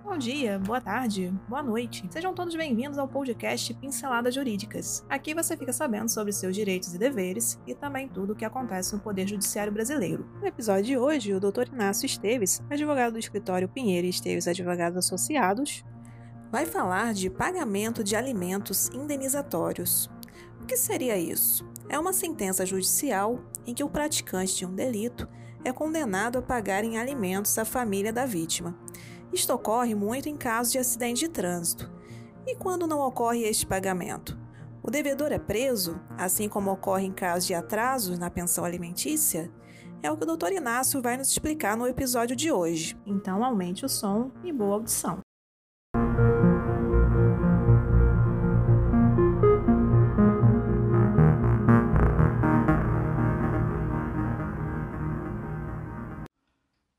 Bom dia, boa tarde, boa noite. Sejam todos bem-vindos ao podcast Pinceladas Jurídicas. Aqui você fica sabendo sobre seus direitos e deveres e também tudo o que acontece no Poder Judiciário Brasileiro. No episódio de hoje, o Dr. Inácio Esteves, advogado do escritório Pinheiro e Esteves Advogados Associados, vai falar de pagamento de alimentos indenizatórios. O que seria isso? É uma sentença judicial em que o praticante de um delito é condenado a pagar em alimentos à família da vítima. Isto ocorre muito em casos de acidente de trânsito. E quando não ocorre este pagamento? O devedor é preso, assim como ocorre em casos de atrasos na pensão alimentícia? É o que o Dr. Inácio vai nos explicar no episódio de hoje. Então aumente o som e boa audição.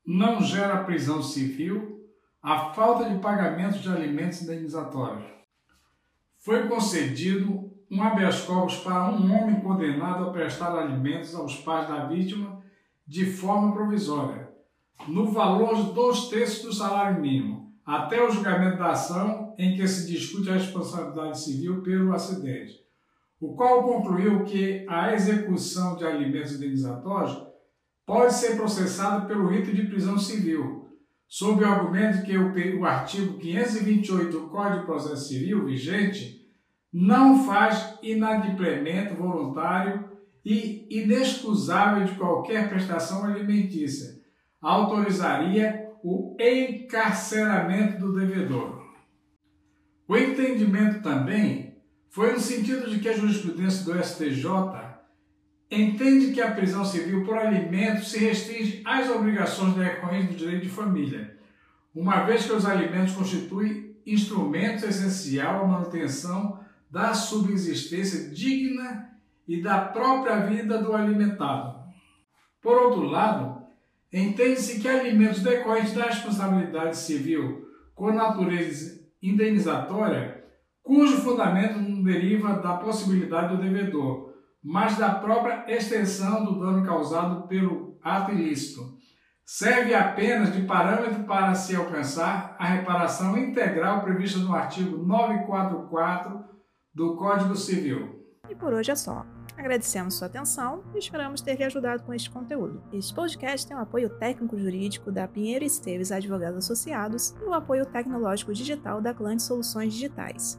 Não gera prisão civil a falta de pagamento de alimentos indenizatórios. Foi concedido um habeas corpus para um homem condenado a prestar alimentos aos pais da vítima de forma provisória, no valor de dois terços do salário mínimo, até o julgamento da ação em que se discute a responsabilidade civil pelo acidente, o qual concluiu que a execução de alimentos indenizatórios pode ser processada pelo rito de prisão civil, sob o argumento que o, o artigo 528 do Código de Processo Civil vigente não faz inadimplemento voluntário e inexcusável de qualquer prestação alimentícia, autorizaria o encarceramento do devedor. O entendimento também foi no sentido de que a jurisprudência do STJ entende que a prisão civil por alimento se restringe às obrigações decorrentes do direito de família, uma vez que os alimentos constituem instrumento essencial à manutenção da subsistência digna e da própria vida do alimentado. Por outro lado, entende-se que alimentos decorrentes da responsabilidade civil com natureza indenizatória, cujo fundamento não deriva da possibilidade do devedor, mas da própria extensão do dano causado pelo ato ilícito. Serve apenas de parâmetro para se alcançar a reparação integral prevista no artigo 944 do Código Civil. E por hoje é só. Agradecemos sua atenção e esperamos ter lhe ajudado com este conteúdo. Este podcast tem o apoio técnico-jurídico da Pinheiro Esteves Advogados Associados e o apoio tecnológico digital da Clã Soluções Digitais.